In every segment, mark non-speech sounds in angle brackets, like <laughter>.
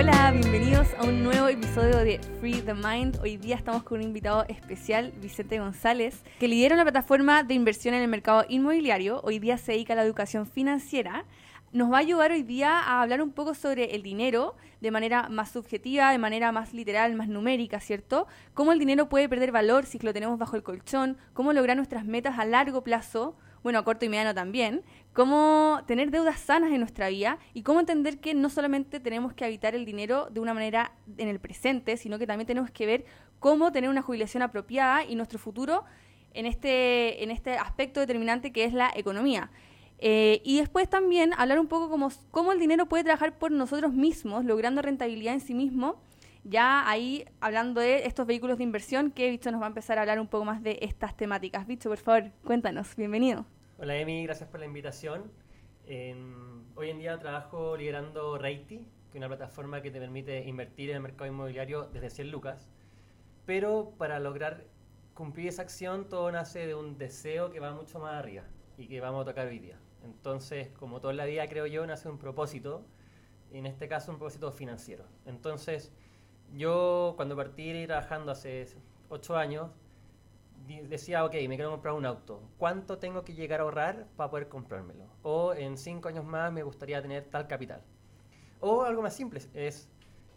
Hola, bienvenidos a un nuevo episodio de Free the Mind. Hoy día estamos con un invitado especial, Vicente González, que lidera una plataforma de inversión en el mercado inmobiliario. Hoy día se dedica a la educación financiera. Nos va a ayudar hoy día a hablar un poco sobre el dinero de manera más subjetiva, de manera más literal, más numérica, ¿cierto? Cómo el dinero puede perder valor si lo tenemos bajo el colchón, cómo lograr nuestras metas a largo plazo, bueno, a corto y mediano también, cómo tener deudas sanas en nuestra vida y cómo entender que no solamente tenemos que habitar el dinero de una manera en el presente, sino que también tenemos que ver cómo tener una jubilación apropiada y nuestro futuro en este, en este aspecto determinante que es la economía. Eh, y después también hablar un poco como cómo el dinero puede trabajar por nosotros mismos, logrando rentabilidad en sí mismo. Ya ahí hablando de estos vehículos de inversión, que Bicho nos va a empezar a hablar un poco más de estas temáticas. Bicho, por favor, cuéntanos. Bienvenido. Hola Emi, gracias por la invitación. hoy en día trabajo liderando Reiti, que es una plataforma que te permite invertir en el mercado inmobiliario desde 100 lucas. Pero para lograr cumplir esa acción todo nace de un deseo que va mucho más arriba y que vamos a tocar hoy día. Entonces, como toda la vida creo yo, nace un propósito, en este caso un propósito financiero. Entonces, yo cuando partí trabajando hace 8 años, decía, ok, me quiero comprar un auto, ¿cuánto tengo que llegar a ahorrar para poder comprármelo? O en cinco años más me gustaría tener tal capital. O algo más simple, es,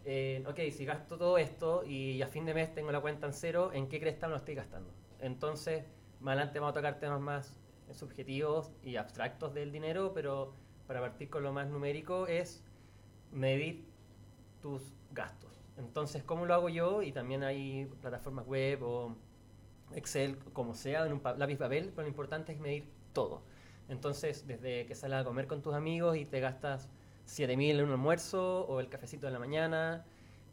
eh, ok, si gasto todo esto y a fin de mes tengo la cuenta en cero, ¿en qué crees que lo estoy gastando? Entonces, más adelante vamos a tocar temas más subjetivos y abstractos del dinero, pero para partir con lo más numérico es medir tus gastos. Entonces, ¿cómo lo hago yo? Y también hay plataformas web o Excel, como sea, en un lápiz papel, pero lo importante es medir todo. Entonces, desde que sales a comer con tus amigos y te gastas 7000 en un almuerzo o el cafecito de la mañana,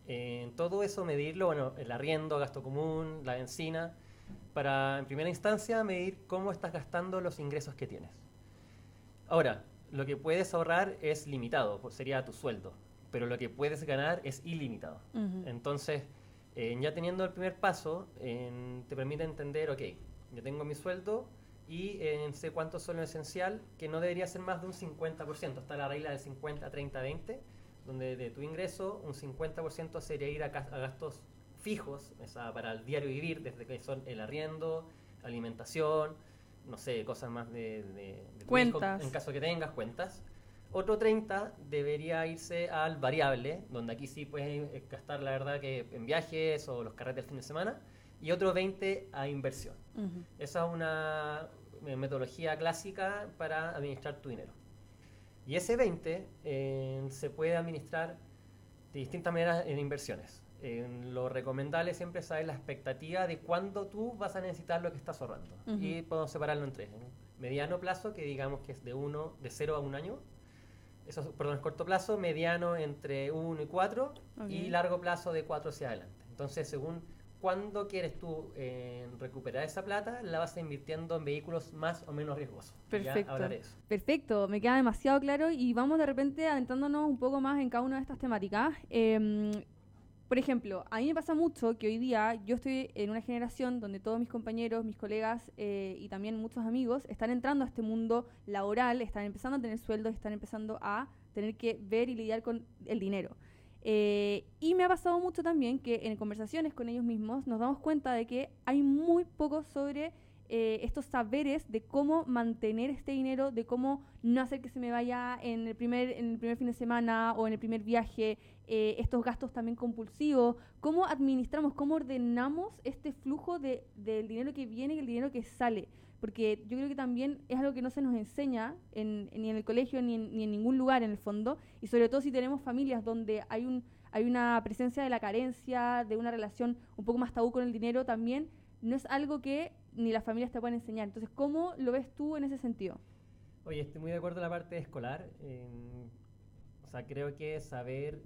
en todo eso medirlo, bueno, el arriendo, gasto común, la benzina, para en primera instancia medir cómo estás gastando los ingresos que tienes. Ahora, lo que puedes ahorrar es limitado, pues sería tu sueldo, pero lo que puedes ganar es ilimitado. Entonces, eh, ya teniendo el primer paso, te permite entender, ok, yo tengo mi sueldo y sé cuánto son lo esencial, que no debería ser más de un 50%. Está la regla del 50, 30, 20, donde de tu ingreso un 50% sería ir a, gastos fijos, para el diario vivir, desde que son el arriendo, alimentación, no sé, cosas más de, de, cuentas. en caso que tengas cuentas. Otro 30 debería irse al variable, donde aquí sí puedes eh, gastar la verdad que en viajes o los carretes del fin de semana. Y otro 20 a inversión. Esa es una eh, metodología clásica para administrar tu dinero. Y ese 20 eh, se puede administrar de distintas maneras en inversiones. lo recomendable siempre es saber la expectativa de cuándo tú vas a necesitar lo que estás ahorrando. Y podemos separarlo en tres. Mediano plazo, que digamos que es de, uno, de 0 a un año eso, perdón, es corto plazo, mediano entre 1 y 4 y largo plazo de 4 hacia adelante. Entonces, según cuándo quieres tú eh, recuperar esa plata, la vas invirtiendo en vehículos más o menos riesgosos. Perfecto. Perfecto, me queda demasiado claro y vamos de repente adentrándonos un poco más en cada una de estas temáticas. Em, por ejemplo, a mí me pasa mucho que hoy día yo estoy en una generación donde todos mis compañeros, mis colegas eh, y también muchos amigos están entrando a este mundo laboral, están empezando a tener sueldos, están empezando a tener que ver y lidiar con el dinero. Eh, y me ha pasado mucho también que en conversaciones con ellos mismos nos damos cuenta de que hay muy poco sobre eh, estos saberes de cómo mantener este dinero, de cómo no hacer que se me vaya en el primer, en el primer fin de semana o en el primer viaje, eh, estos gastos también compulsivos, cómo administramos, cómo ordenamos este flujo de, del dinero que viene y el dinero que sale. Porque yo creo que también es algo que no se nos enseña en, ni en el colegio ni en, ni en ningún lugar en el fondo, y sobre todo si tenemos familias donde hay un hay una presencia de la carencia, de una relación un poco más tabú con el dinero también, no es algo que ni las familias te pueden enseñar. Entonces, ¿cómo lo ves tú en ese sentido? Oye, estoy muy de acuerdo en la parte escolar. o sea, creo que saber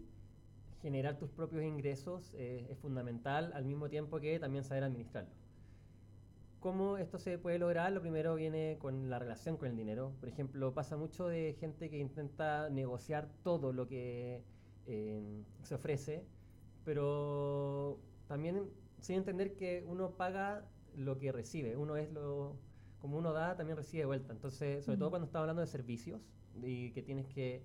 generar tus propios ingresos eh, es fundamental, al mismo tiempo que también saber administrarlo. ¿Cómo esto se puede lograr? Lo primero viene con la relación con el dinero. Por ejemplo, pasa mucho de gente que intenta negociar todo lo que eh, se ofrece, pero también sin entender que uno paga lo que recibe. Uno es lo. Como uno da, también recibe vuelta. Entonces, sobre todo cuando estamos hablando de servicios y que tienes que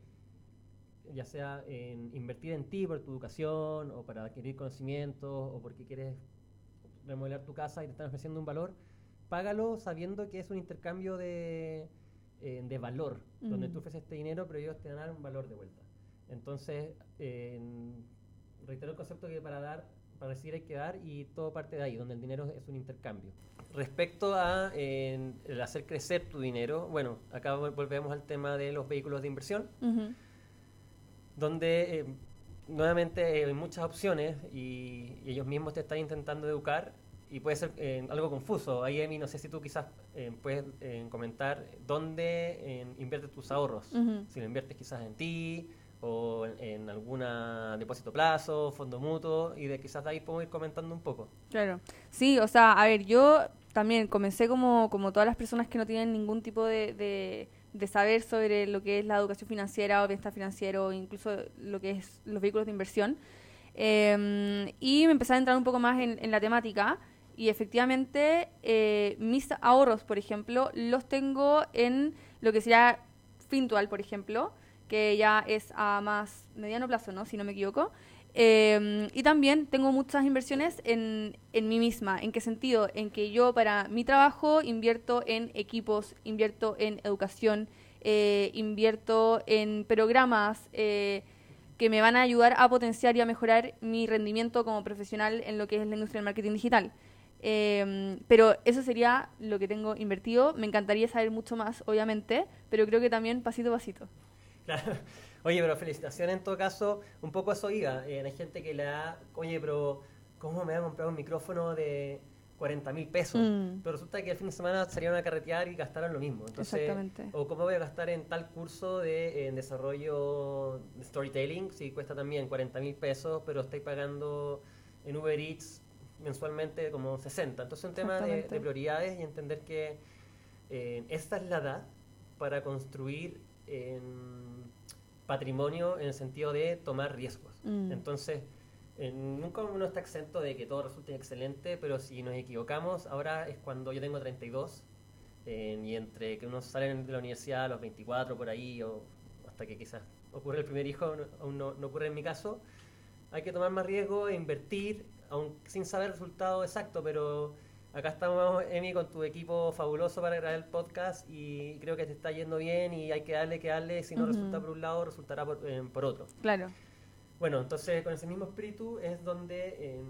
ya sea en invertir en ti por tu educación o para adquirir conocimientos o porque quieres remodelar tu casa y te están ofreciendo un valor, págalo sabiendo que es un intercambio de, eh, de valor, donde tú ofreces este dinero, pero ellos te dan un valor de vuelta. Entonces, reitero el concepto que para dar, recibir hay que dar y todo parte de ahí, donde el dinero es un intercambio. Respecto a el hacer crecer tu dinero, bueno, acá volvemos al tema de los vehículos de inversión, donde eh, nuevamente hay muchas opciones y, ellos mismos te están intentando educar y puede ser eh, algo confuso. Ahí, Emi, no sé si tú quizás eh, puedes comentar dónde inviertes tus ahorros. Si lo inviertes quizás en ti o en, alguna depósito plazo, fondo mutuo, y de quizás de ahí podemos ir comentando un poco. Claro. Sí, o sea, a ver, yo también comencé como, como todas las personas que no tienen ningún tipo de, de, saber sobre lo que es la educación financiera o bienestar financiero, incluso lo que es los vehículos de inversión. Em, y me empecé a entrar un poco más en, en la temática y efectivamente eh, mis ahorros, por ejemplo, los tengo en lo que sería Fintual, por ejemplo, que ya es a más mediano plazo, ¿no? Si no me equivoco. Em, y también tengo muchas inversiones en, en mí misma. ¿En qué sentido? En que yo para mi trabajo invierto en equipos, invierto en educación, eh, invierto en programas eh, que me van a ayudar a potenciar y a mejorar mi rendimiento como profesional en lo que es la industria del marketing digital. Em, pero eso sería lo que tengo invertido. Me encantaría saber mucho más, obviamente, pero creo que también pasito a pasito. Claro. Oye, pero felicitaciones en todo caso, un poco eso iba. Eh, hay gente que le da, oye, pero ¿cómo me voy a comprar un micrófono de 40 mil pesos? Mm. Pero resulta que el fin de semana salieron a carretear y gastaron lo mismo. Entonces, Exactamente. O cómo voy a gastar en tal curso de desarrollo de storytelling, si cuesta también 40 mil pesos, pero estoy pagando en Uber Eats mensualmente como 60. Entonces es un tema de, prioridades y entender que eh, esta es la edad para construir patrimonio en el sentido de tomar riesgos. Mm. Entonces, nunca uno está exento de que todo resulte excelente, pero si nos equivocamos, ahora es cuando yo tengo 32 y entre que uno sale de la universidad a los 24 por ahí o hasta que quizás ocurre el primer hijo, aún no, no ocurre en mi caso, hay que tomar más riesgo e invertir, aún sin saber el resultado exacto, pero Acá estamos, Emi, con tu equipo fabuloso para grabar el podcast y creo que te está yendo bien y hay que darle, que darle. Si no resulta por un lado, resultará por, eh, por, otro. Claro. Bueno, entonces con ese mismo espíritu es donde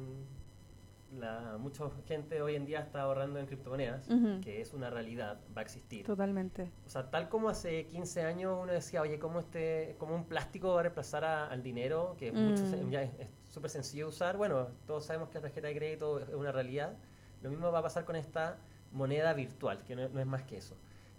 la, mucha gente hoy en día está ahorrando en criptomonedas, que es una realidad, va a existir. Totalmente. O sea, tal como hace 15 años uno decía, oye, ¿cómo, este, cómo un plástico va a reemplazar al dinero? Que mm. ya es súper sencillo de usar. Bueno, todos sabemos que la tarjeta de crédito es una realidad lo mismo va a pasar con esta moneda virtual, que no, es más que eso.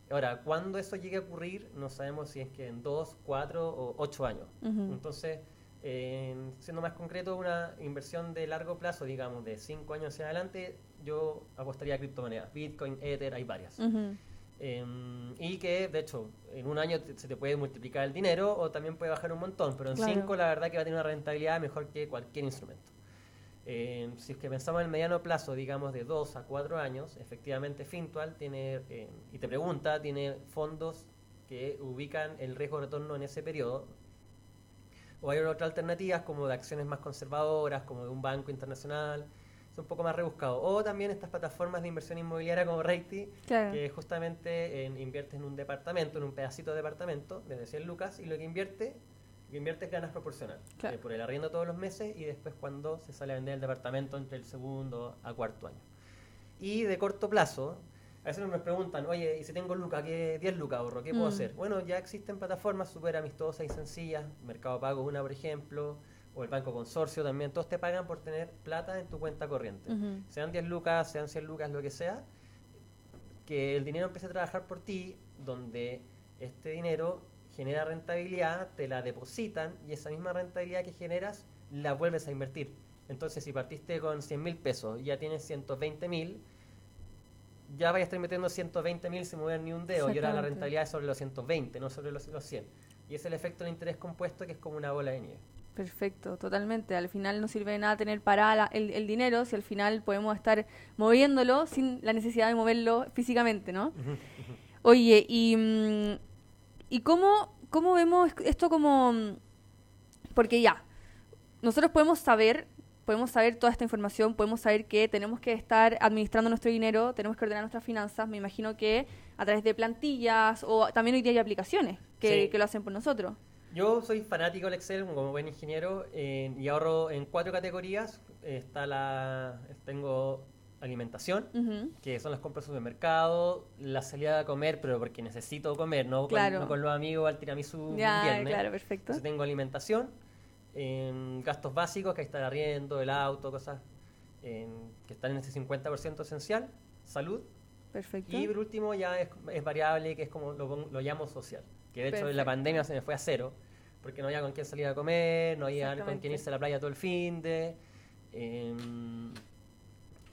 Ahora, cuando eso llegue a ocurrir, no sabemos si es que en dos, cuatro o ocho años. Entonces, siendo más concreto, una inversión de largo plazo, digamos, de cinco años hacia adelante, yo apostaría a criptomonedas. Bitcoin, Ether, hay varias. Em, y que, de hecho, en un año se te puede multiplicar el dinero o también puede bajar un montón, pero en cinco la verdad que va a tener una rentabilidad mejor que cualquier instrumento si es que pensamos en el mediano plazo, digamos de 2 a 4 años, efectivamente Fintual tiene, y te pregunta, tiene fondos que ubican el riesgo de retorno en ese periodo. O hay otras alternativas como de acciones más conservadoras, como de un banco internacional, es un poco más rebuscado. O también estas plataformas de inversión inmobiliaria como Reiti, que justamente invierte en un departamento, en un pedacito de departamento, desde 100 lucas, y lo que invierte inviertes ganas proporcional eh, por el arriendo todos los meses y después cuando se sale a vender el departamento entre el segundo a cuarto año. Y de corto plazo, a veces nos preguntan, oye, y si tengo lucas, ¿qué 10 lucas ahorro? ¿Qué puedo mm. hacer? Bueno, ya existen plataformas súper amistosas y sencillas, Mercado Pago una, por ejemplo, o el Banco Consorcio también, todos te pagan por tener plata en tu cuenta corriente. Sean 10 lucas, sean 100 lucas, lo que sea, que el dinero empiece a trabajar por ti, donde este dinero genera rentabilidad, te la depositan y esa misma rentabilidad que generas la vuelves a invertir. Entonces, si partiste con 100 mil pesos y ya tienes 120 mil, ya vais a estar metiendo 120 mil sin mover ni un dedo. Y ahora la rentabilidad es sobre los 120, no sobre los, 100. Y es el efecto del interés compuesto que es como una bola de nieve. Perfecto, totalmente. Al final no sirve de nada tener parada el, el, dinero si al final podemos estar moviéndolo sin la necesidad de moverlo físicamente, ¿no? Oye, y mm, ¿Y cómo, cómo vemos esto como, porque ya, nosotros podemos saber, podemos saber toda esta información, podemos saber que tenemos que estar administrando nuestro dinero, tenemos que ordenar nuestras finanzas, me imagino que a través de plantillas o también hoy día hay aplicaciones que, Sí. que lo hacen por nosotros. Yo soy fanático del Excel como buen ingeniero eh, y ahorro en cuatro categorías. Está la, tengo alimentación, Ujú. que son las compras de supermercado, la salida a comer, pero porque necesito comer, no, con- Claro. no con, los amigos al tiramisú Ya, viernes. claro, perfecto. Entonces tengo alimentación, em, gastos básicos, que ahí está el arriendo, el auto, cosas em, que están en ese 50% esencial, salud, Perfecto. y por último ya es, es variable, que es como lo, lo llamo social, que de hecho en la Perfecto. pandemia se me fue a cero, porque no había con quién salir a comer, no había con quién irse a la playa todo el fin de... em,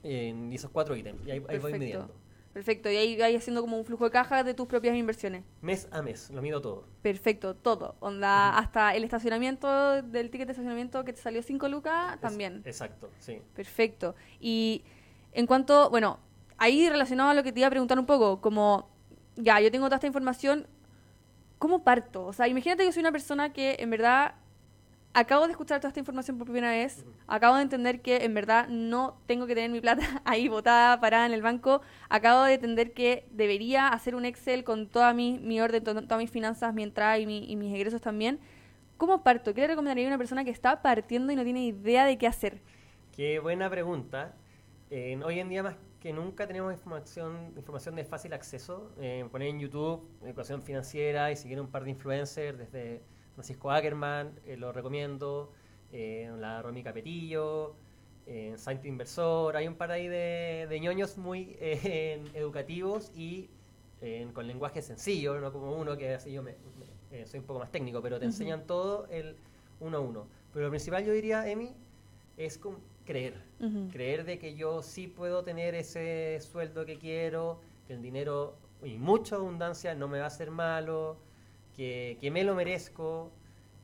en esos cuatro ítems, y ahí, ahí voy midiendo. Perfecto, y ahí ahí haciendo como un flujo de caja de tus propias inversiones. Mes a mes, lo mido todo. Perfecto, todo. Onda, hasta el estacionamiento del ticket de estacionamiento que te salió 5 lucas, Es- también. exacto, sí. Perfecto. Y en cuanto, bueno, ahí relacionado a lo que te iba a preguntar un poco, como, ya, yo tengo toda esta información, ¿cómo parto? O sea, imagínate que soy una persona que en verdad acabo de escuchar toda esta información por primera vez, acabo de entender que en verdad no tengo que tener mi plata <laughs> ahí botada, parada en el banco, acabo de entender que debería hacer un Excel con toda mi, mi orden, to- todas mis finanzas, mi entrada y, mi- y mis egresos también. ¿Cómo parto? ¿Qué le recomendaría a una persona que está partiendo y no tiene idea de qué hacer? Qué buena pregunta. Hoy en día más que nunca tenemos información, información de fácil acceso. Eh, poner en YouTube educación financiera y seguir un par de influencers desde Francisco Ackerman, eh, lo recomiendo, eh, la Romy Capetillo, eh, Saint Inversor, hay un par ahí de, de ñoños muy eh, educativos y con lenguaje sencillo, no como uno que así yo me, me- soy un poco más técnico, pero te enseñan todo el uno a uno. Pero lo principal yo diría, Emi, es con creer. Creer de que yo sí puedo tener ese sueldo que quiero, que el dinero y mucha abundancia no me va a hacer malo, que, que me lo merezco,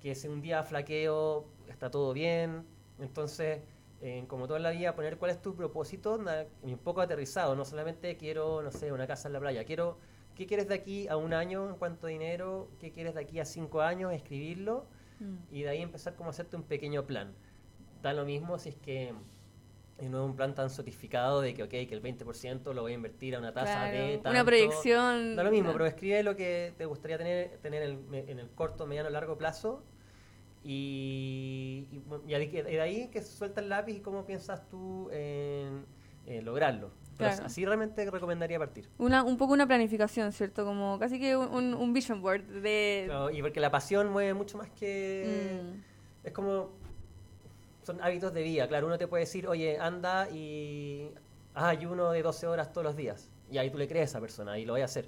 que si un día flaqueo está todo bien. Entonces, eh, como toda la vida, poner cuál es tu propósito na- un poco aterrizado. No solamente quiero, no sé, una casa en la playa. Quiero, ¿qué quieres de aquí a un año en cuanto a dinero? ¿Qué quieres de aquí a cinco años? Escribirlo Mm. y de ahí empezar como a hacerte un pequeño plan. Da lo mismo si es que eh, no es un plan tan sotificado de que, ok, que el 20% lo voy a invertir a una tasa de Claro, tanto. una proyección. Da lo mismo, claro. pero escribe lo que te gustaría tener, tener en, el, en el corto, mediano, largo plazo y, y, y de, y de ahí que suelta el lápiz y cómo piensas tú en, en lograrlo. Pero Claro. así realmente recomendaría partir. Una, un poco una planificación, ¿cierto? Como casi que un, un vision board de... Y porque la pasión mueve mucho más que... Mm, Es como. Son hábitos de vida. Claro, uno te puede decir, oye, anda y ayuno de 12 horas todos los días. Y ahí tú le crees a esa persona y lo voy a hacer.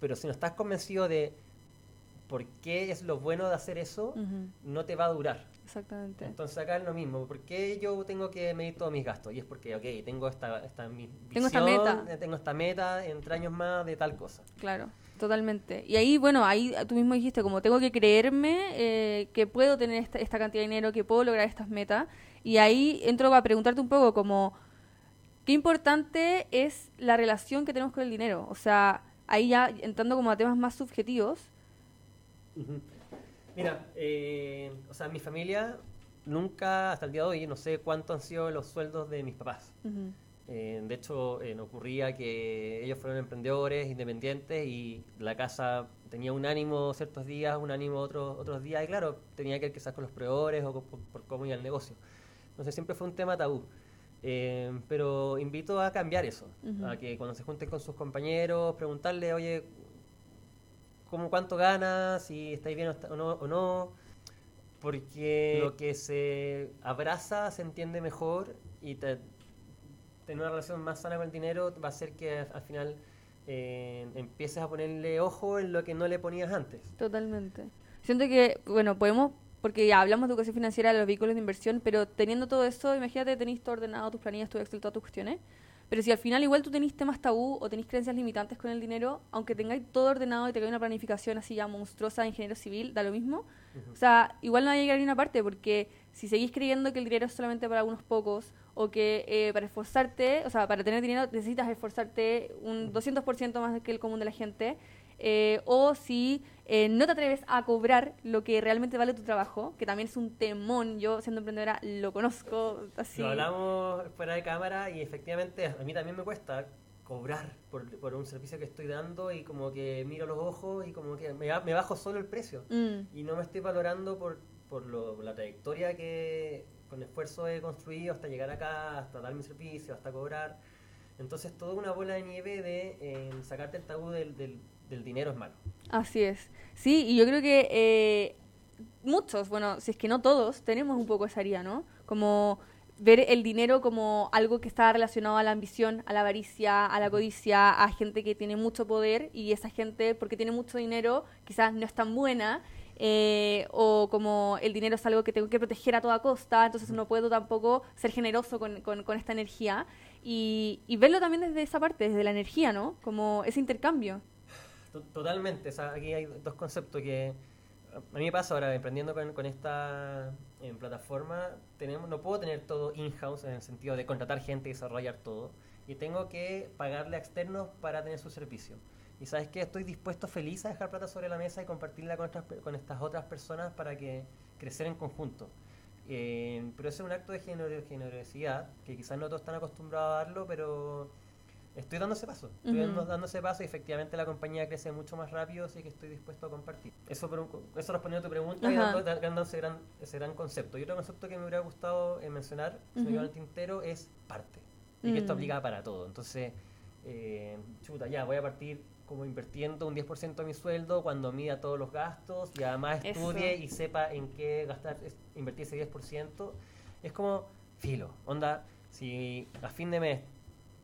Pero si no estás convencido de por qué es lo bueno de hacer eso, ujú, no te va a durar. Exactamente. Entonces acá es lo mismo. ¿Por qué yo tengo que medir todos mis gastos? Y es porque, ok, tengo esta, esta mi Tengo esta visión, meta. eh, Tengo esta meta entre años más de tal cosa. Claro, totalmente. Y ahí, bueno, ahí tú mismo dijiste, como tengo que creerme eh, que puedo tener esta, esta cantidad de dinero, que puedo lograr estas metas. Y ahí entro a preguntarte un poco como, ¿qué importante es la relación que tenemos con el dinero? O sea, ahí ya entrando como a temas más subjetivos. Mira, eh, o sea, mi familia nunca, hasta el día de hoy, no sé cuánto han sido los sueldos de mis papás. Eh, de hecho, eh, ocurría que ellos fueron emprendedores, independientes, y la casa tenía un ánimo ciertos días, un ánimo otros otros días, y claro, tenía que ver quizás con los proveedores o con- por, por cómo iba el negocio. Entonces siempre fue un tema tabú. Eh, pero invito a cambiar eso, Ujú. a que cuando se junten con sus compañeros, preguntarle, oye, ¿cómo cuánto ganas? Si estáis bien o, no, o no, porque lo que se abraza se entiende mejor y te, tener una relación más sana con el dinero va a hacer que al final eh, empieces a ponerle ojo en lo que no le ponías antes. Totalmente. Siento que, bueno, podemos, porque ya hablamos de educación financiera, de los vehículos de inversión, pero teniendo todo eso, imagínate, tenéis todo ordenado, tus planillas, tu Excel, todas tus cuestiones. Pero si al final igual tú tenés temas tabú o tenés creencias limitantes con el dinero, aunque tengáis todo ordenado y tengáis una planificación así ya monstruosa de ingeniero civil, da lo mismo. O sea, igual no va a llegar a ninguna parte, porque si seguís creyendo que el dinero es solamente para unos pocos, o que eh, para esforzarte, o sea, para tener dinero necesitas esforzarte un 200% más que el común de la gente, eh, o si eh, no te atreves a cobrar lo que realmente vale tu trabajo, que también es un temón, yo siendo emprendedora lo conozco así. Lo hablamos fuera de cámara y efectivamente a mí también me cuesta cobrar por, por un servicio que estoy dando y como que miro los ojos y como que me, me bajo solo el precio Mm, y no me estoy valorando por, por lo- la trayectoria que con esfuerzo he construido hasta llegar acá, hasta dar mi servicio, hasta cobrar. Entonces toda una bola de nieve de eh, sacarte el tabú del, del, del dinero es malo. así es. Sí, y yo creo que eh, muchos, bueno, si es que no todos, tenemos un poco esa herida, ¿no? Como ver el dinero como algo que está relacionado a la ambición, a la avaricia, a la codicia, a gente que tiene mucho poder y esa gente, porque tiene mucho dinero, quizás no es tan buena. eh, o como el dinero es algo que tengo que proteger a toda costa, entonces no puedo tampoco ser generoso con, con- con esta energía y, y verlo también desde esa parte, desde la energía, ¿no? Como ese intercambio. To- Totalmente, o sea, aquí hay dos conceptos que a mí me pasa ahora emprendiendo con, con esta en plataforma, tenemos, no puedo tener todo in-house en el sentido de contratar gente y desarrollar todo, y tengo que pagarle a externos para tener su servicio. Y sabes que estoy dispuesto, feliz a dejar plata sobre la mesa y compartirla con, otras con estas otras personas para que crecer en conjunto. Eh, pero ese es un acto de genero- generosidad que quizás no todos están acostumbrados a darlo, pero estoy dando ese paso. Estoy dando, dando ese paso y efectivamente la compañía crece mucho más rápido, así que estoy dispuesto a compartir. Eso, por un- eso respondiendo a tu pregunta y dando, da- dando ese, gran, ese gran concepto. Y otro concepto que me hubiera gustado eh, mencionar, se me quedó en el tintero, es parte. Y que esto Mm. aplica para todo. Entonces, eh, chuta, ya, voy a partir como invirtiendo un 10% de mi sueldo cuando mida todos los gastos y además Eso. estudie y sepa en qué gastar, es- invertir ese 10%. Es como filo, onda, si a fin de mes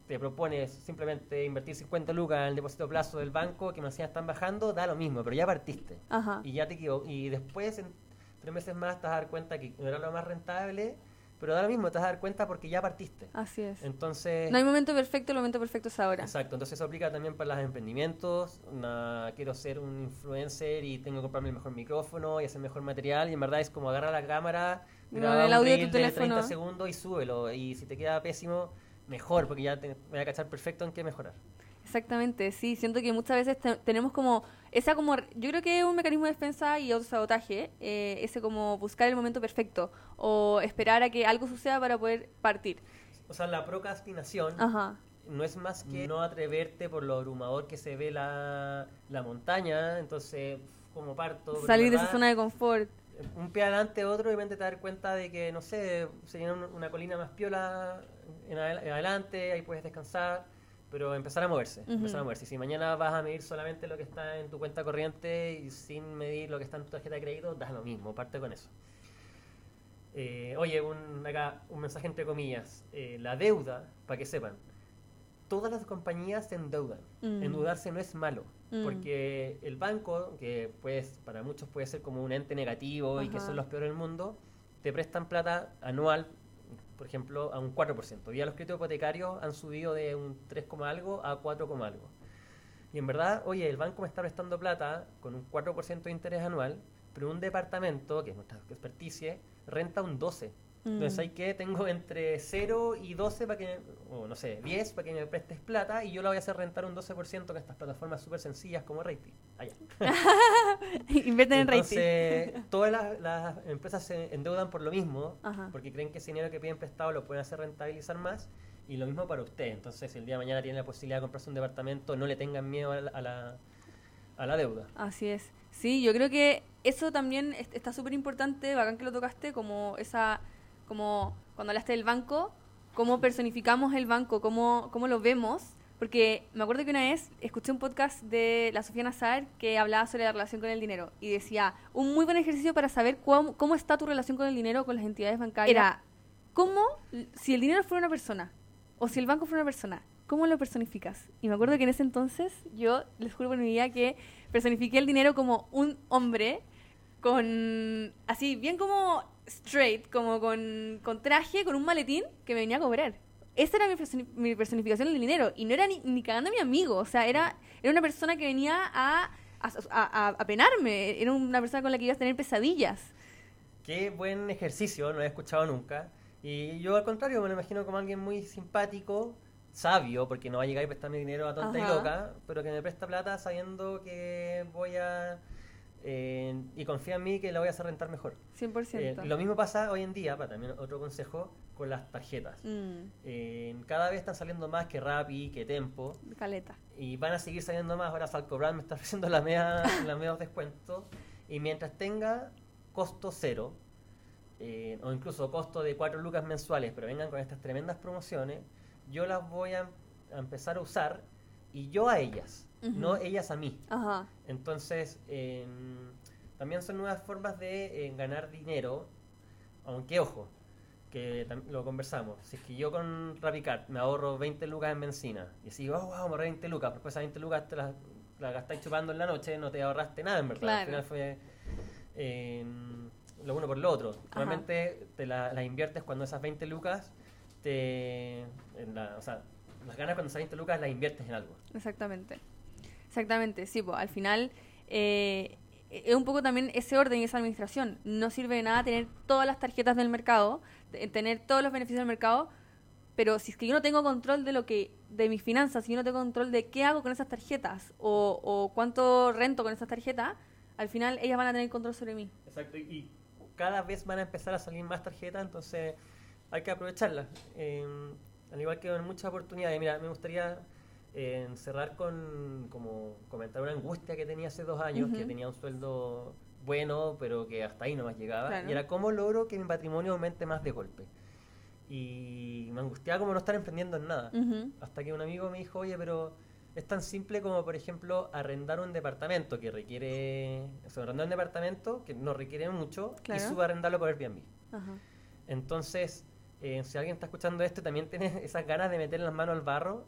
te propones simplemente invertir 50 lucas en el depósito a plazo del banco que me encima están bajando, da lo mismo, pero ya partiste. Ajá. Y ya te equivo- Y después, en tres meses más, te vas a dar cuenta que no era lo más rentable, pero lo mismo, te vas a dar cuenta porque ya partiste. Así es. Entonces, No hay momento perfecto, el momento perfecto es ahora. exacto, entonces eso aplica también para los emprendimientos. Una- quiero ser un influencer y tengo que comprarme el mejor micrófono y hacer mejor material. Y en verdad es como agarra la cámara, graba el un audio de tu reel de teléfono. 30 segundos y súbelo. Y si te queda pésimo, mejor, porque ya te, voy a cachar perfecto en qué mejorar. Exactamente, sí, siento que muchas veces te- tenemos como esa como, yo creo que es un mecanismo de defensa y autosabotaje, eh, ese como buscar el momento perfecto o esperar a que algo suceda para poder partir. O sea, la procrastinación Ajá, no es más que no atreverte por lo abrumador que se ve la, la montaña, entonces como parto. salir de esa zona de confort. Un pie adelante, otro, repente te dar cuenta de que, no sé, se un- una colina más piola en, adel- en adelante, ahí puedes descansar, pero empezar a moverse, empezar a moverse. Si mañana vas a medir solamente lo que está en tu cuenta corriente y sin medir lo que está en tu tarjeta de crédito, das lo mismo, parte con eso. Eh, oye, un, acá un mensaje entre comillas. Eh, la deuda, para que sepan, todas las compañías se endeudan. Mm. Endeudarse no es malo, Mm. porque el banco, que pues para muchos puede ser como un ente negativo y que son los peores del mundo, te prestan plata anual, por ejemplo, a un 4%. Ya los créditos hipotecarios han subido de un 3, coma algo a 4, coma algo. Y en verdad, oye, el banco me está prestando plata con un 4% de interés anual, pero un departamento, que es nuestra experticia, renta un 12. Entonces Mm. hay que tengo entre 0 y 12 para que, o no sé, 10 para que me prestes plata y yo la voy a hacer rentar un 12% con estas plataformas súper sencillas como Rating. Allá. <laughs> Invierten en rating. Entonces, todas las, las empresas se endeudan por lo mismo, Ajá. porque creen que ese dinero que piden prestado lo pueden hacer rentabilizar más, y lo mismo para usted. Entonces, si el día de mañana tiene la posibilidad de comprarse un departamento, no le tengan miedo a la, a la, a la deuda. Así es. Sí, yo creo que eso también es- está súper importante, bacán que lo tocaste, como esa, como cuando hablaste del banco, cómo personificamos el banco, cómo, cómo lo vemos. Porque me acuerdo que una vez escuché un podcast de la Sofía Nazar que hablaba sobre la relación con el dinero y decía, un muy buen ejercicio para saber cómo, cómo está tu relación con el dinero, con las entidades bancarias. Era, ¿cómo, si el dinero fuera una persona o si el banco fuera una persona, cómo lo personificas? Y me acuerdo que en ese entonces yo, les juro por mi vida, que personifiqué el dinero como un hombre con, así, bien como straight, como con, con traje, con un maletín que me venía a cobrar. Esa era mi, personi- mi personificación del dinero. Y no era ni, ni cagando a mi amigo. O sea, era, era una persona que venía a, a, a- a penarme. Era una persona con la que ibas a tener pesadillas. Qué buen ejercicio, no he escuchado nunca. Y yo al contrario, me lo imagino como alguien muy simpático, sabio, porque no va a llegar y prestarme dinero a tonta y loca, pero que me presta plata sabiendo que voy a... eh, y confía en mí que la voy a hacer rentar mejor. 100%. Eh, lo mismo pasa hoy en día, para también otro consejo, con las tarjetas. Mm, Eh, cada vez están saliendo más que Rappi, que Tempo, caleta. y van a seguir saliendo más. Ahora Salcobrand me está ofreciendo la media, <laughs> la media descuento. Y mientras tenga costo cero, eh, o incluso costo de 4 lucas mensuales, pero vengan con estas tremendas promociones, yo las voy a, a empezar a usar y yo a ellas, No ellas a mí. Ajá. Entonces, eh, también son nuevas formas de eh, ganar dinero, aunque ojo, que lo conversamos. Si es que yo con RappiCard me ahorro 20 lucas en benzina y si oh, wow, me ahorré 20 lucas, pero después esas 20 lucas te las, las gastáis chupando en la noche, no te ahorraste nada en verdad. Claro. Al final fue eh, lo uno por lo otro. Normalmente te la- las inviertes cuando esas 20 lucas te. en la- o sea, las ganas cuando esas 20 lucas las inviertes en algo. Exactamente. Exactamente, sí, pues al final eh, es un poco también ese orden y esa administración. No sirve de nada tener todas las tarjetas del mercado, te- tener todos los beneficios del mercado, pero si es que yo no tengo control de lo que de mis finanzas, si yo no tengo control de qué hago con esas tarjetas o, cuánto rento con esas tarjetas, al final ellas van a tener control sobre mí. Exacto, y, cada vez van a empezar a salir más tarjetas, entonces hay que aprovecharlas. Eh, al igual que en muchas oportunidades. Mira, me gustaría eh, cerrar con como comentar una angustia que tenía hace dos años, que tenía un sueldo bueno, pero que hasta ahí no más llegaba. Claro. Y era cómo logro que mi patrimonio aumente más de golpe. Y me angustiaba como no estar emprendiendo en nada. Hasta que un amigo me dijo, oye, pero es tan simple como, por ejemplo, arrendar un departamento que requiere... O sea, arrendar un departamento que no requiere mucho Claro. y subarrendarlo por Airbnb. Ajá. Entonces, eh, si alguien está escuchando esto y también tiene <laughs> esas ganas de meter las manos al barro,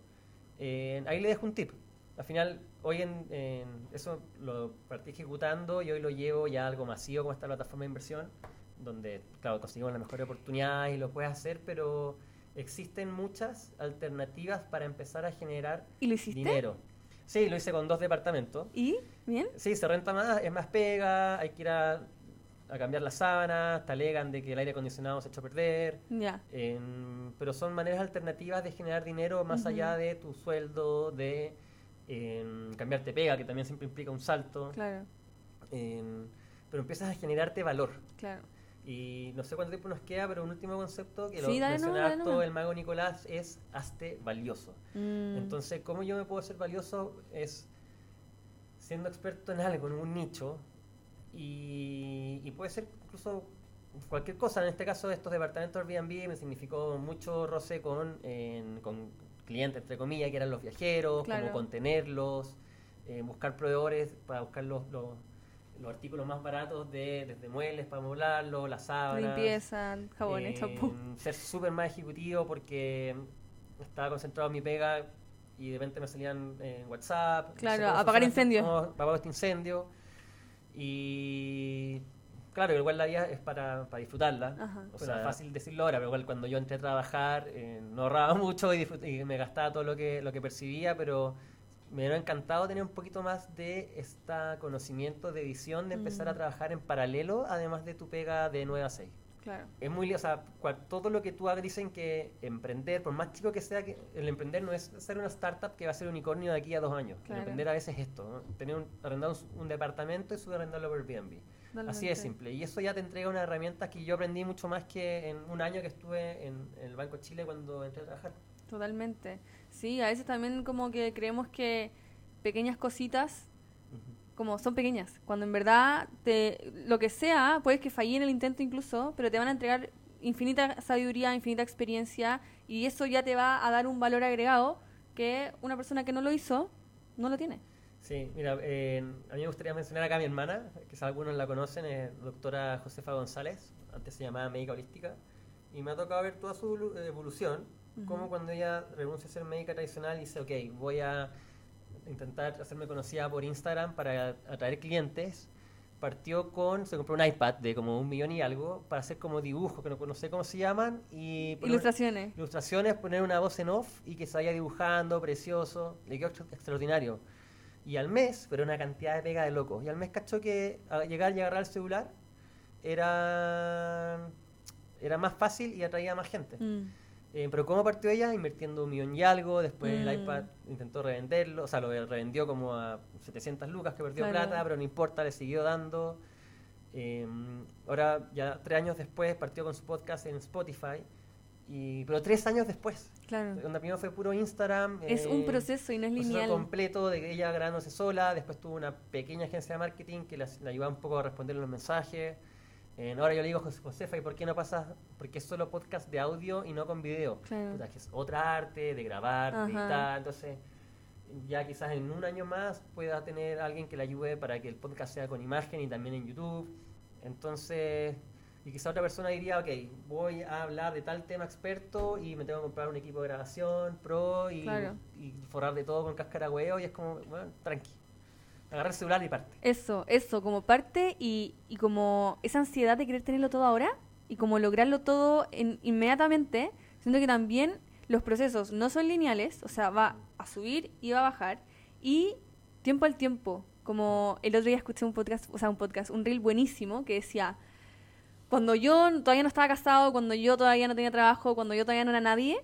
eh, ahí le dejo un tip. Al final, hoy en, en- eso lo partí ejecutando y hoy lo llevo ya a algo masivo como esta plataforma de inversión, donde, claro, conseguimos la mejor oportunidad y lo puedes hacer, pero existen muchas alternativas para empezar a generar ¿Y lo hiciste? dinero. Sí, lo hice con dos departamentos. ¿Y? ¿Bien? Sí, se renta más, es más pega, hay que ir a, a cambiar las sábanas, te alegan de que el aire acondicionado se echó a perder. Pero son maneras alternativas de generar dinero más allá de tu sueldo, de em, cambiarte pega, que también siempre implica un salto. Claro, em, pero empiezas a generarte valor. claro. Y no sé cuánto tiempo nos queda, pero un último concepto que Sí, lo dale menciona nomás, dale harto nomás. el mago Nicolás es hazte valioso. Mm, Entonces, ¿cómo yo me puedo hacer valioso? Es siendo experto en algo, en un nicho, y, y puede ser incluso cualquier cosa. En este caso, estos departamentos Airbnb me significó mucho roce con, en- con clientes, entre comillas, que eran los viajeros, Claro. cómo contenerlos, eh, buscar proveedores para buscar los, los, los artículos más baratos, de, desde muebles para amoblarlos, las sábanas. limpieza, jabones, Eh, champú. Ser súper más ejecutivo porque estaba concentrado en mi pega y de repente me salían en WhatsApp. Claro, apagar incendios. apago este incendio. Y claro, igual la vida es para, para disfrutarla. Ajá. O sea, fácil decirlo ahora, pero igual cuando yo entré a trabajar eh, no ahorraba <laughs> mucho y, me gastaba todo lo que, lo que percibía, pero me hubiera encantado tener un poquito más de este conocimiento de visión, de empezar a Mm. trabajar en paralelo, además de tu pega de 9 a 6 Claro. es muy, o sea, cua- todo lo que tú hagas dicen que emprender, por más chico que sea, que el emprender no es ser una startup que va a ser unicornio de aquí a dos años. El Claro. emprender a veces es esto, ¿no? tener un, arrendar un, un departamento y subarrendarlo por Airbnb. Así de simple. Y eso ya te entrega una herramienta que yo aprendí mucho más que en un año que estuve en, en el Banco de Chile cuando entré a trabajar. Totalmente. Sí, a veces también como que creemos que pequeñas cositas. Como son pequeñas, cuando en verdad te, lo que sea, puedes que falle en el intento incluso, pero te van a entregar infinita sabiduría, infinita experiencia y eso ya te va a dar un valor agregado que una persona que no lo hizo no lo tiene. Sí, mira, eh, a mí me gustaría mencionar acá a mi hermana, quizás algunos la conocen, es doctora Josefa González, antes se llamaba médica holística, y me ha tocado ver toda su evolu- evolución, Ujú. como cuando ella renuncia a ser médica tradicional y dice, ok, voy a intentar hacerme conocida por Instagram para atraer clientes. Partió con, se compró un iPad de como un millón y algo para hacer como dibujos, que no, no sé cómo se llaman, y Ilustraciones. ilustraciones, poner una voz en off y que se vaya dibujando, precioso, le quedó extra- extraordinario. Y al mes, pero una cantidad de pega de locos, y al mes cachó que al llegar y agarrar el celular era, era más fácil y atraía más gente. Mm, Eh, pero ¿cómo partió ella? Invirtiendo un millón y algo, después el Mm. iPad intentó revenderlo, o sea, lo revendió como a 700 lucas que perdió Claro. plata, pero no importa, le siguió dando. Eh, ahora, ya tres años después, partió con su podcast en Spotify, y, pero tres años después. Claro. Donde primero fue puro Instagram. Es un eh, proceso y no es proceso lineal. completo de ella grabándose sola, después tuvo una pequeña agencia de marketing que la, la ayudaba un poco a responder los mensajes. Eh, ahora yo le digo, José, Josefa, ¿y por qué no pasas? Porque es solo podcast de audio y no con video. Claro. Puta, que es otra arte de grabar, de Ajá. editar, entonces ya quizás en un año más pueda tener alguien que le ayude para que el podcast sea con imagen y también en YouTube. Entonces, y quizá otra persona diría, ok, voy a hablar de tal tema experto y me tengo que comprar un equipo de grabación pro y, Claro. y forrar de todo con cáscara de huevo y es como, bueno, tranqui. Agarrar el celular y parte. Eso, eso, como parte y como esa ansiedad de querer tenerlo todo ahora y como lograrlo todo en- inmediatamente, siento que también los procesos no son lineales, o sea, va a subir y va a bajar, y tiempo al tiempo, como el otro día escuché un podcast, o sea, un podcast, un reel buenísimo que decía, cuando yo todavía no estaba casado, cuando yo todavía no tenía trabajo, cuando yo todavía no era nadie,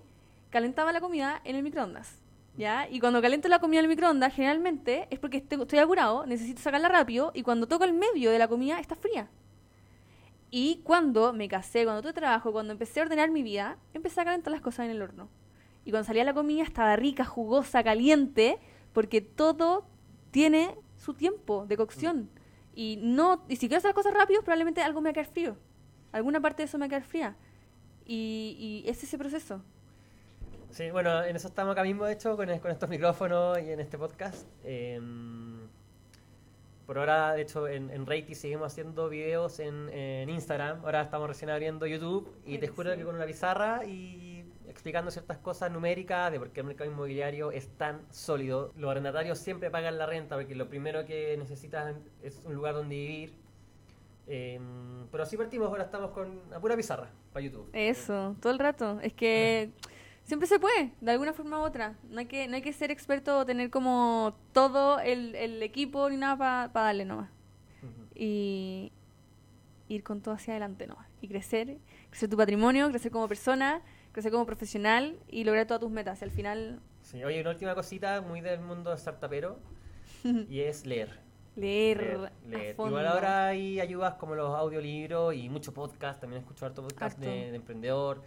calentaba la comida en el microondas. ¿Ya? Y cuando caliento la comida en el microondas, generalmente es porque estoy, apurado, necesito sacarla rápido, y cuando toco el medio de la comida está fría. Y cuando me casé, cuando tuve trabajo, cuando empecé a ordenar mi vida, empecé a calentar las cosas en el horno. Y cuando salía la comida estaba rica, jugosa, caliente, porque todo tiene su tiempo de cocción. Y no y si quiero hacer las cosas rápido, probablemente algo me va a quedar frío. Alguna parte de eso me va a quedar fría. Y, y es ese proceso. Sí, bueno, en eso estamos acá mismo, de hecho, con, con estos micrófonos y en este podcast. Em, por ahora, de hecho, en, en Reiki seguimos haciendo videos en, en Instagram. Ahora estamos recién abriendo YouTube y te juro que Buenísimo. con una pizarra y explicando ciertas cosas numéricas de por qué el mercado inmobiliario es tan sólido. Los arrendatarios siempre pagan la renta porque lo primero que necesitan es un lugar donde vivir. Em, pero así partimos, ahora estamos con a pura pizarra para YouTube. Eso, todo el rato. Es que siempre se puede, de alguna forma u otra. No hay que, no hay que ser experto o tener como todo el, el equipo ni nada para darle nomás. Ujú. Y ir con todo hacia adelante nomás. Y crecer, crecer tu patrimonio, crecer como persona, crecer como profesional y lograr todas tus metas. Y al final, Sí, oye, una última cosita muy del mundo startupero <laughs> y es leer. leer, Leer. Igual ahora hay ayudas como los audiolibros y mucho podcast, también escucho harto podcast de, de emprendedor,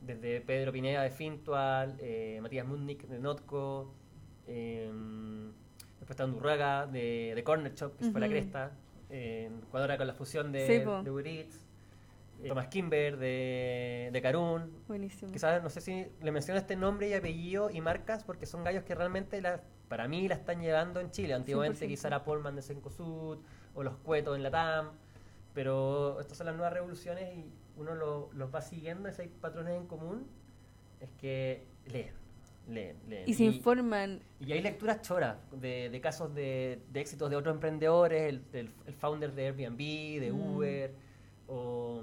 desde Pedro Pineda de Fintual, eh, Matías Mundnik de Notco, eh, después está Andurraga de, de Corner Shop, que se fue a la cresta, eh, ahora con la fusión de, Sí, de Uber Eats, eh, Thomas Kimber de, de Carun, Buenísimo. Quizás, no sé si le menciono este nombre y apellido y marcas porque son gallos que realmente la, para mí la están llevando en Chile. Antiguamente 100%. quizá era Polman de Sencosud o los Cuetos en la TAM, pero estas son las nuevas revoluciones y uno lo- los va siguiendo, si hay patrones en común, es que leen, leen, leen. Y se informan. y hay lecturas choras de, de casos de, de éxitos de otros emprendedores, el, del- el founder de Airbnb, de Mm. Uber, o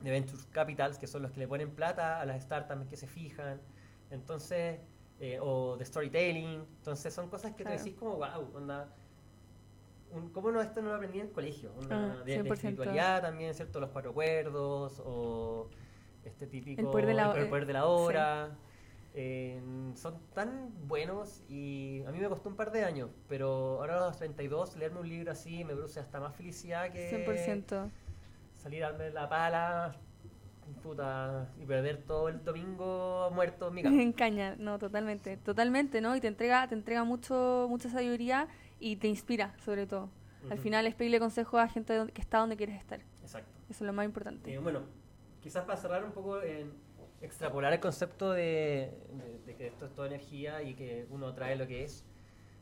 de Venture Capitals, que son los que le ponen plata a las startups que se fijan. Entonces, eh, o de storytelling. Entonces, son cosas que Claro. te decís como, wow, onda. Un- ¿Cómo no esto no lo aprendí en el colegio? Onda, Ah, de, de 100%. espiritualidad también, ¿cierto? Los cuatro cuerdos, o este típico. El poder de la- el poder de la hora. Eh, son tan buenos y a mí me costó un par de años, pero ahora a los 32 leerme un libro así me produce hasta más felicidad que 100%. salir a darme la pala puta, y perder todo el domingo muerto en mi cama. <laughs> En caña, no, totalmente, totalmente, ¿no? Y te entrega, te entrega mucho, mucha sabiduría y te inspira, sobre todo. Al Ujú. final es pedirle consejo a gente que está donde quieres estar. Exacto. Eso es lo más importante. Eh, bueno, quizás para cerrar un poco en extrapolar el concepto de, de- de que esto es toda energía y que uno trae lo que es.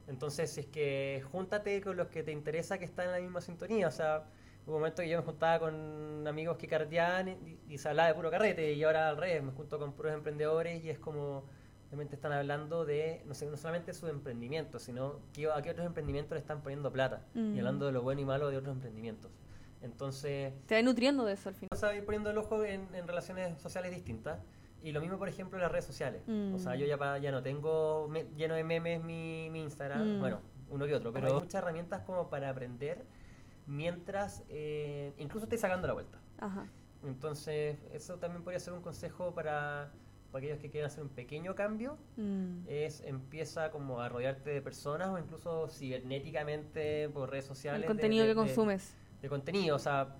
Entonces, es que júntate con los que te interesa que están en la misma sintonía. O sea, hubo un momento que yo me juntaba con amigos que y, y se hablaba de puro carrete y ahora al revés, me junto con puros emprendedores y es como están hablando de, no sé, no solamente su emprendimiento, sino que, a qué otros emprendimientos le están poniendo plata Mm. y hablando de lo bueno y malo de otros emprendimientos. Entonces, Te va nutriendo de eso al final. o sea, ir poniendo el ojo en, en relaciones sociales distintas. Y lo mismo, por ejemplo, en las redes sociales. Mm. O sea, yo ya, pa- ya no tengo me- lleno de memes mi, mi Instagram. Mm. Bueno, uno que otro. Pero hay muchas herramientas como para aprender mientras eh, incluso estoy sacando la vuelta. Ajá. Entonces, eso también podría ser un consejo para, para aquellos que quieren hacer un pequeño cambio, Mm. es empieza como a rodearte de personas o incluso cibernéticamente por redes sociales. El de- contenido de- que consumes. de contenido. O sea,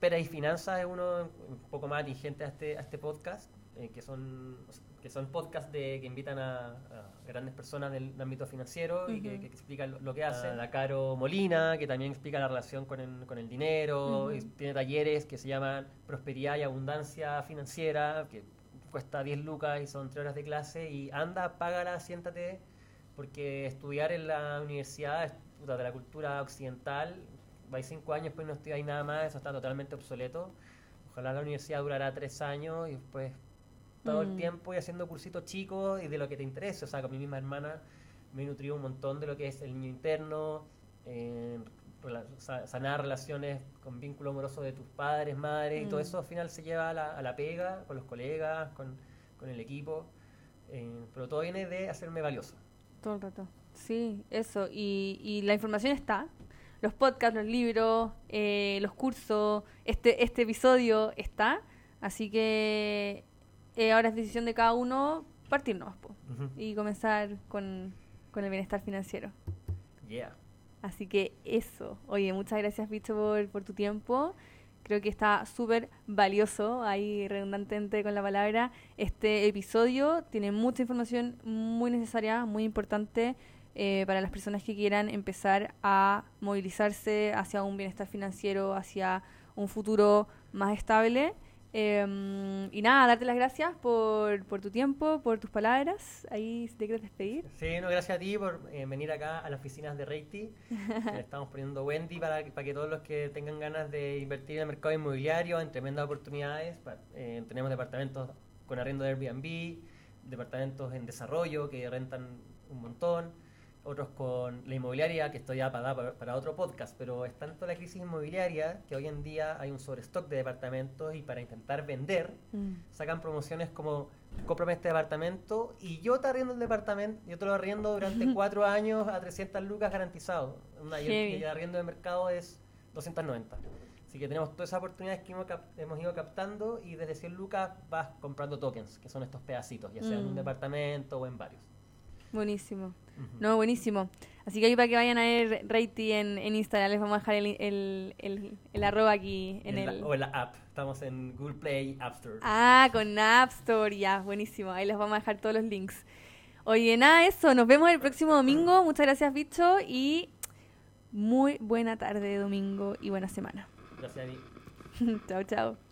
Pera y Finanzas es uno un poco más atingente a este, a este podcast, eh, que son que son podcasts de, que invitan a, a grandes personas del ámbito financiero y que, explican lo, lo que hacen. La Caro Molina, que también explica la relación con el, con el dinero, y tiene talleres que se llaman Prosperidad y Abundancia Financiera, que cuesta 10 lucas y son 3 horas de clase, y anda, págala, siéntate, porque estudiar en la universidad es puta, de la cultura occidental, vais 5 años, pues no estudiáis nada más, eso está totalmente obsoleto. Ojalá la universidad durará 3 años y después todo el Mm. tiempo y haciendo cursitos chicos y de lo que te interese. O sea, con mi misma hermana me he nutrido un montón de lo que es el niño interno, eh, sanar relaciones con vínculo amoroso de tus padres, madres, y todo Mm. eso al final se lleva a la, a la pega, con los colegas, con, con el equipo. eh, pero todo viene de hacerme valioso. Todo el rato. Sí, eso. Y, y la información está. Los podcasts, los libros, eh, los cursos, este, este episodio está. Así que eh, ahora es decisión de cada uno partir nomás, po, Ujú. y comenzar con, con el bienestar financiero. Yeah. Así que eso. Oye, muchas gracias, Bicho, por, por tu tiempo. Creo que está súper valioso, ahí redundantemente con la palabra. Este episodio tiene mucha información muy necesaria, muy importante eh, para las personas que quieran empezar a movilizarse hacia un bienestar financiero, hacia un futuro más estable. Eh, y nada, darte las gracias por, por tu tiempo, por tus palabras. Ahí si te quieres despedir. Sí, no, gracias a ti por eh, venir acá a las oficinas de Reiti. Le <laughs> estamos poniendo Wendy para, que- para que todos los que tengan ganas de invertir en el mercado inmobiliario en tremendas oportunidades. eh, tenemos departamentos con arriendo de Airbnb, departamentos en desarrollo que rentan un montón, otros con la inmobiliaria, que esto ya para, otro podcast, pero es tanto la crisis inmobiliaria que hoy en día hay un sobrestock de departamentos y para intentar vender Mm. sacan promociones como cómprame este departamento y yo te arriendo el departamento, yo te lo arriendo durante <laughs> cuatro años a 300 lucas garantizado. Una, y, el, el arriendo de mercado es 290. Así que tenemos todas esas oportunidades que hemos, hemos ido captando y desde 100 lucas vas comprando tokens, que son estos pedacitos, ya sea en un Mm. departamento o en varios. Buenísimo. No, buenísimo. Así que ahí para que vayan a ver Reiti en, en Instagram, les vamos a dejar el, el, el, el arroba aquí en el... o en la app. Estamos en Google Play, App Store. Ah, con App Store, ya, buenísimo. Ahí les vamos a dejar todos los links. Oye, nada, eso, nos vemos el próximo domingo. Muchas gracias, bicho, y muy buena tarde de domingo y buena semana. Gracias a ti. <laughs> chao, chao.